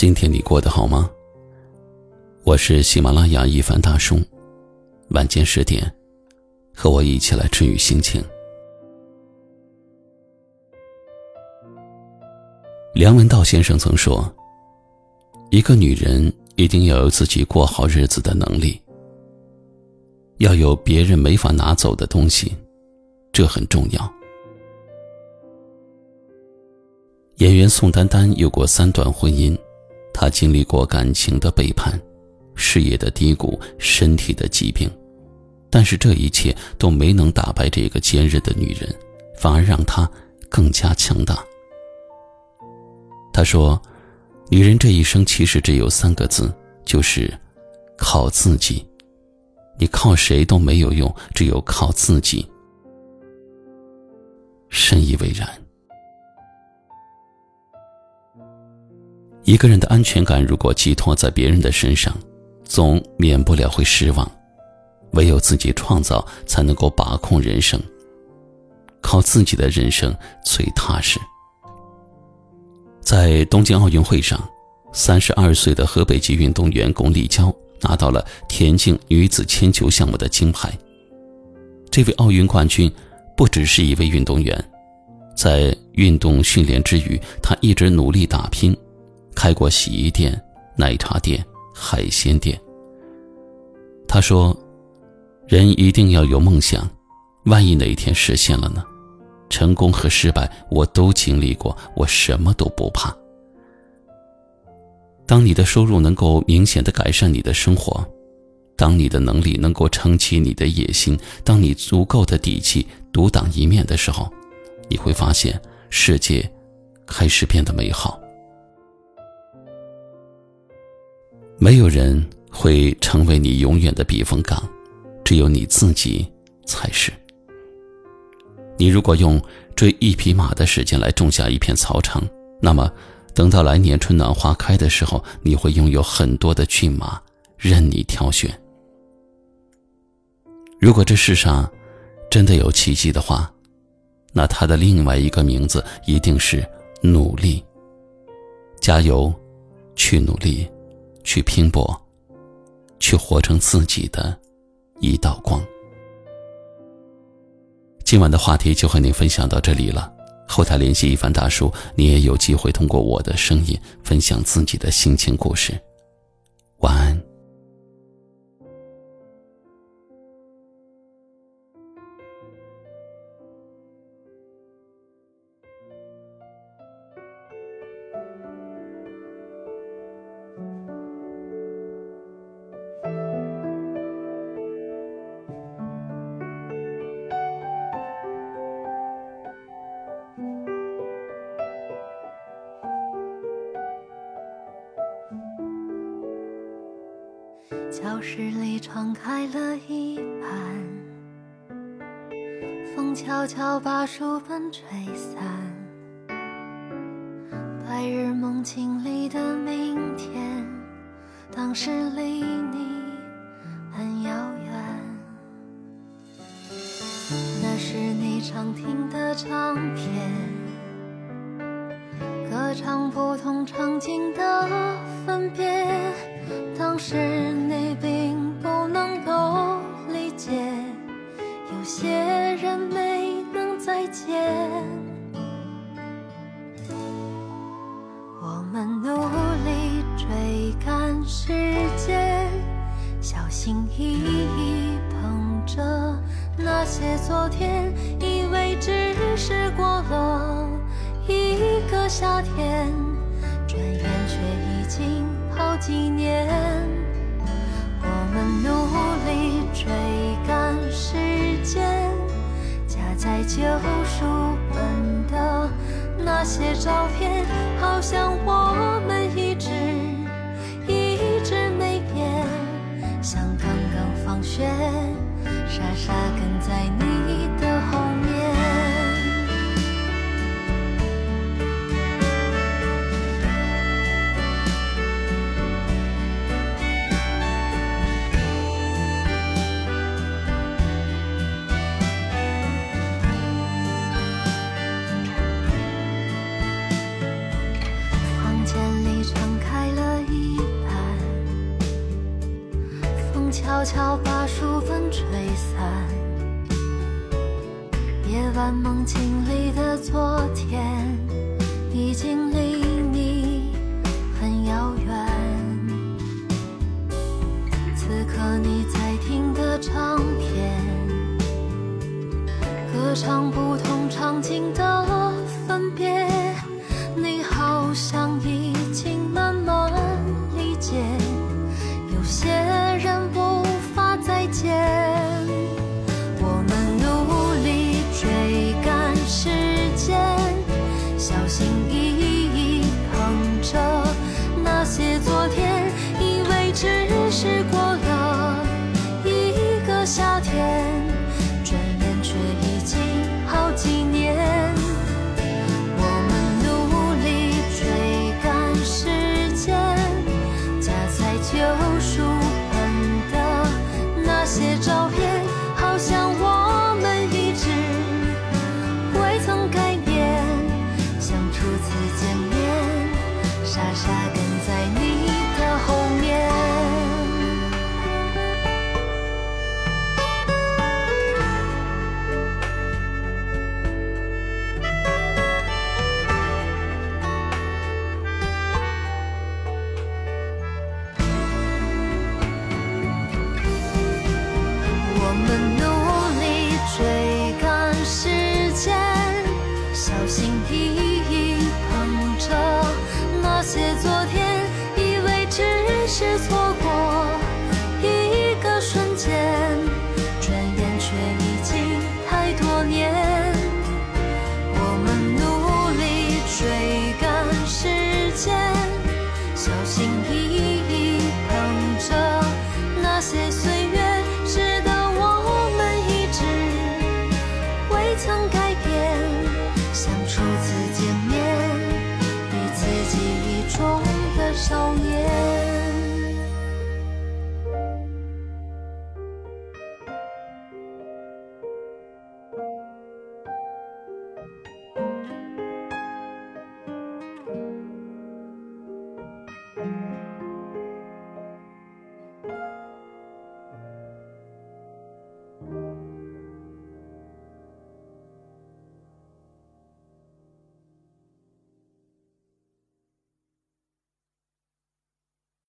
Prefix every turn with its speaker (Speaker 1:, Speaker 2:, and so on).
Speaker 1: 今天你过得好吗？我是喜马拉雅一凡大叔，晚间十点，和我一起来治愈心情。梁文道先生曾说：“一个女人一定要有自己过好日子的能力，要有别人没法拿走的东西，这很重要。”演员宋丹丹有过三段婚姻。他经历过感情的背叛，事业的低谷，身体的疾病，但是这一切都没能打败这个坚韧的女人，反而让她更加强大。他说：“女人这一生其实只有三个字，就是靠自己。你靠谁都没有用，只有靠自己。”深以为然。一个人的安全感如果寄托在别人的身上，总免不了会失望。唯有自己创造，才能够把控人生。靠自己的人生最踏实。在东京奥运会上，三十二岁的河北籍运动员巩立姣拿到了田径女子铅球项目的金牌。这位奥运冠军不只是一位运动员，在运动训练之余，她一直努力打拼。开过洗衣店、奶茶店、海鲜店。他说：“人一定要有梦想，万一哪一天实现了呢？成功和失败我都经历过，我什么都不怕。当你的收入能够明显的改善你的生活，当你的能力能够撑起你的野心，当你足够的底气独当一面的时候，你会发现世界开始变得美好。”没有人会成为你永远的避风港，只有你自己才是。你如果用追一匹马的时间来种下一片草场，那么等到来年春暖花开的时候，你会拥有很多的骏马任你挑选。如果这世上真的有奇迹的话，那它的另外一个名字一定是努力。加油，去努力。去拼搏，去活成自己的一道光。今晚的话题就和你分享到这里了。后台联系一凡大叔，你也有机会通过我的声音分享自己的心情故事。晚安。
Speaker 2: 教室里窗开了一半，风悄悄把书本吹散。白日梦境里的明天，当时离你很遥远。那是你常听的唱片，歌唱不同场景的分别。当时心翼翼捧着那些昨天，以为只是过了一个夏天，转眼却已经好几年。我们努力追赶时间，夹在旧书本的那些照片，好像我们已像刚刚放学，傻傻跟在你的后悄悄把书本吹散。夜晚梦境里的昨天，已经离你很遥远。此刻你在听的唱片，歌唱不同场景的分别。你好像已时光们